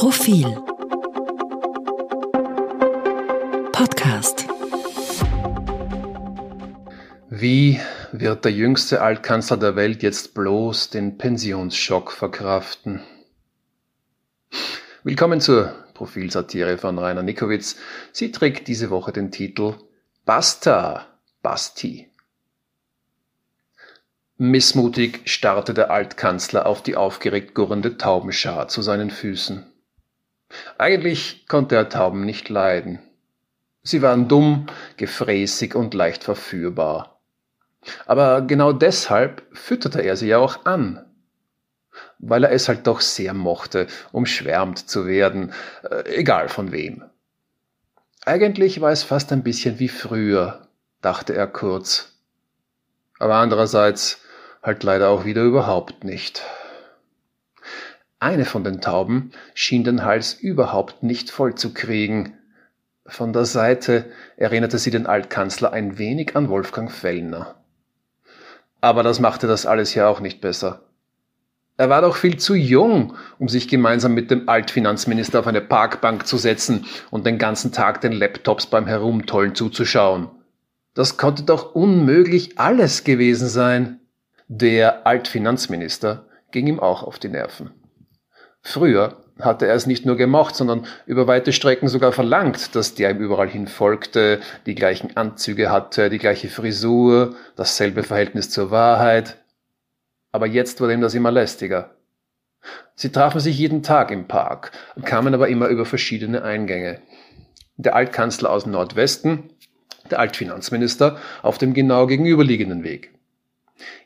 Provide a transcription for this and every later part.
Profil Podcast Wie wird der jüngste Altkanzler der Welt jetzt bloß den Pensionsschock verkraften? Willkommen zur Profilsatire von Rainer Nikowitz. Sie trägt diese Woche den Titel Basta, Basti. Missmutig starrte der Altkanzler auf die aufgeregt gurrende Taubenschar zu seinen Füßen. Eigentlich konnte er Tauben nicht leiden. Sie waren dumm, gefräßig und leicht verführbar. Aber genau deshalb fütterte er sie ja auch an. Weil er es halt doch sehr mochte, umschwärmt zu werden, äh, egal von wem. Eigentlich war es fast ein bisschen wie früher, dachte er kurz. Aber andererseits halt leider auch wieder überhaupt nicht. Eine von den Tauben schien den Hals überhaupt nicht voll zu kriegen. Von der Seite erinnerte sie den Altkanzler ein wenig an Wolfgang Fellner. Aber das machte das alles ja auch nicht besser. Er war doch viel zu jung, um sich gemeinsam mit dem Altfinanzminister auf eine Parkbank zu setzen und den ganzen Tag den Laptops beim Herumtollen zuzuschauen. Das konnte doch unmöglich alles gewesen sein. Der Altfinanzminister ging ihm auch auf die Nerven. Früher hatte er es nicht nur gemocht, sondern über weite Strecken sogar verlangt, dass der ihm überall hin folgte, die gleichen Anzüge hatte, die gleiche Frisur, dasselbe Verhältnis zur Wahrheit. Aber jetzt wurde ihm das immer lästiger. Sie trafen sich jeden Tag im Park, kamen aber immer über verschiedene Eingänge. Der Altkanzler aus Nordwesten, der Altfinanzminister auf dem genau gegenüberliegenden Weg.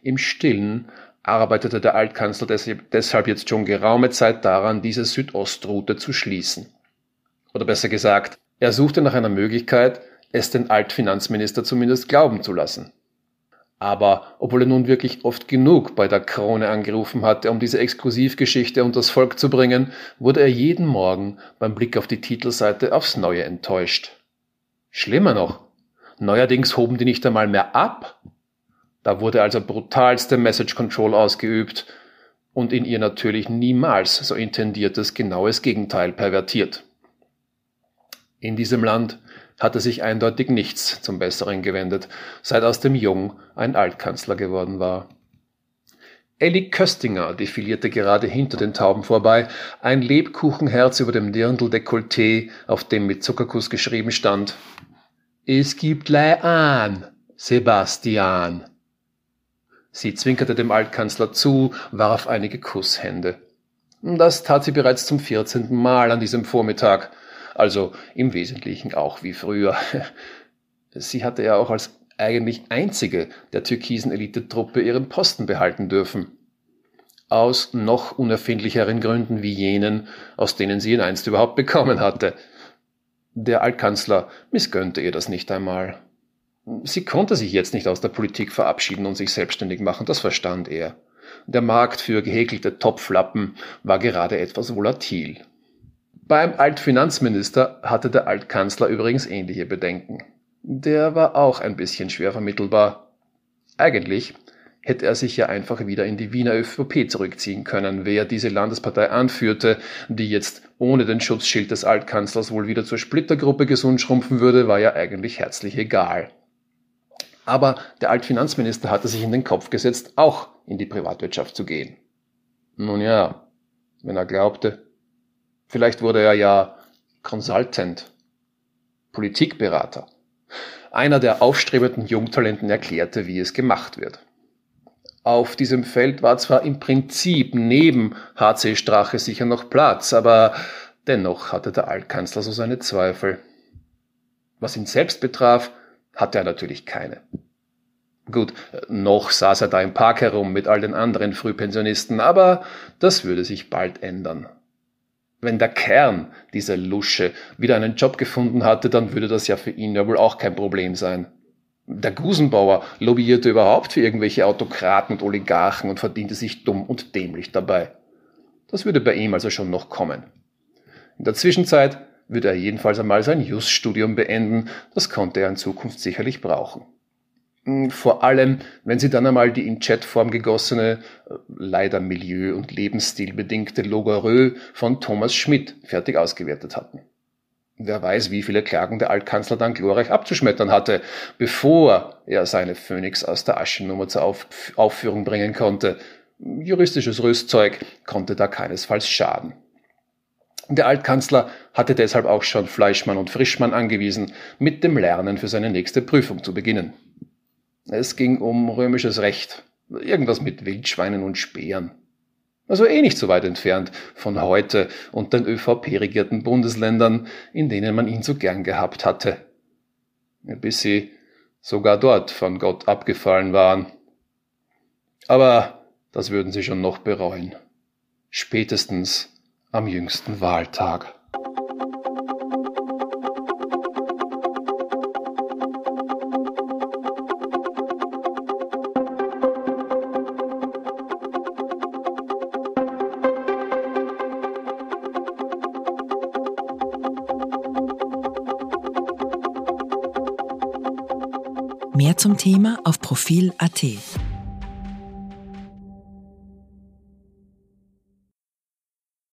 Im Stillen arbeitete der Altkanzler deshalb jetzt schon geraume Zeit daran, diese Südostroute zu schließen. Oder besser gesagt, er suchte nach einer Möglichkeit, es den Altfinanzminister zumindest glauben zu lassen. Aber obwohl er nun wirklich oft genug bei der Krone angerufen hatte, um diese Exklusivgeschichte unter das Volk zu bringen, wurde er jeden Morgen beim Blick auf die Titelseite aufs Neue enttäuscht. Schlimmer noch, neuerdings hoben die nicht einmal mehr ab, da wurde also brutalste Message Control ausgeübt und in ihr natürlich niemals so intendiertes genaues Gegenteil pervertiert. In diesem Land hatte sich eindeutig nichts zum Besseren gewendet, seit aus dem Jung ein Altkanzler geworden war. Elli Köstinger defilierte gerade hinter den Tauben vorbei, ein Lebkuchenherz über dem Dirndl-Dekolleté, auf dem mit Zuckerkuss geschrieben stand Es gibt lei an, Sebastian. Sie zwinkerte dem Altkanzler zu, warf einige Kusshände. Das tat sie bereits zum vierzehnten Mal an diesem Vormittag, also im Wesentlichen auch wie früher. Sie hatte ja auch als eigentlich einzige der türkisen Elitetruppe ihren Posten behalten dürfen. Aus noch unerfindlicheren Gründen wie jenen, aus denen sie ihn einst überhaupt bekommen hatte. Der Altkanzler missgönnte ihr das nicht einmal. Sie konnte sich jetzt nicht aus der Politik verabschieden und sich selbstständig machen, das verstand er. Der Markt für gehäkelte Topflappen war gerade etwas volatil. Beim Altfinanzminister hatte der Altkanzler übrigens ähnliche Bedenken. Der war auch ein bisschen schwer vermittelbar. Eigentlich hätte er sich ja einfach wieder in die Wiener ÖVP zurückziehen können. Wer diese Landespartei anführte, die jetzt ohne den Schutzschild des Altkanzlers wohl wieder zur Splittergruppe gesund schrumpfen würde, war ja eigentlich herzlich egal. Aber der Altfinanzminister hatte sich in den Kopf gesetzt, auch in die Privatwirtschaft zu gehen. Nun ja, wenn er glaubte, vielleicht wurde er ja Consultant, Politikberater. Einer der aufstrebenden Jungtalenten erklärte, wie es gemacht wird. Auf diesem Feld war zwar im Prinzip neben HC Strache sicher noch Platz, aber dennoch hatte der Altkanzler so seine Zweifel. Was ihn selbst betraf, hatte er natürlich keine. Gut, noch saß er da im Park herum mit all den anderen Frühpensionisten, aber das würde sich bald ändern. Wenn der Kern dieser Lusche wieder einen Job gefunden hatte, dann würde das ja für ihn ja wohl auch kein Problem sein. Der Gusenbauer lobbyierte überhaupt für irgendwelche Autokraten und Oligarchen und verdiente sich dumm und dämlich dabei. Das würde bei ihm also schon noch kommen. In der Zwischenzeit würde er jedenfalls einmal sein Just-Studium beenden, das konnte er in Zukunft sicherlich brauchen. Hm, vor allem, wenn sie dann einmal die in Chatform gegossene, äh, leider milieu- und lebensstilbedingte Logorö von Thomas Schmidt fertig ausgewertet hatten. Wer weiß, wie viele Klagen der Altkanzler dann glorreich abzuschmettern hatte, bevor er seine Phönix aus der Aschennummer zur Auf Aufführung bringen konnte. Juristisches Rüstzeug konnte da keinesfalls schaden. Der Altkanzler hatte deshalb auch schon Fleischmann und Frischmann angewiesen, mit dem Lernen für seine nächste Prüfung zu beginnen. Es ging um römisches Recht, irgendwas mit Wildschweinen und Speeren. Also eh nicht so weit entfernt von heute und den ÖVP-regierten Bundesländern, in denen man ihn so gern gehabt hatte. Bis sie sogar dort von Gott abgefallen waren. Aber das würden sie schon noch bereuen. Spätestens am jüngsten Wahltag. Mehr zum Thema auf Profil.at.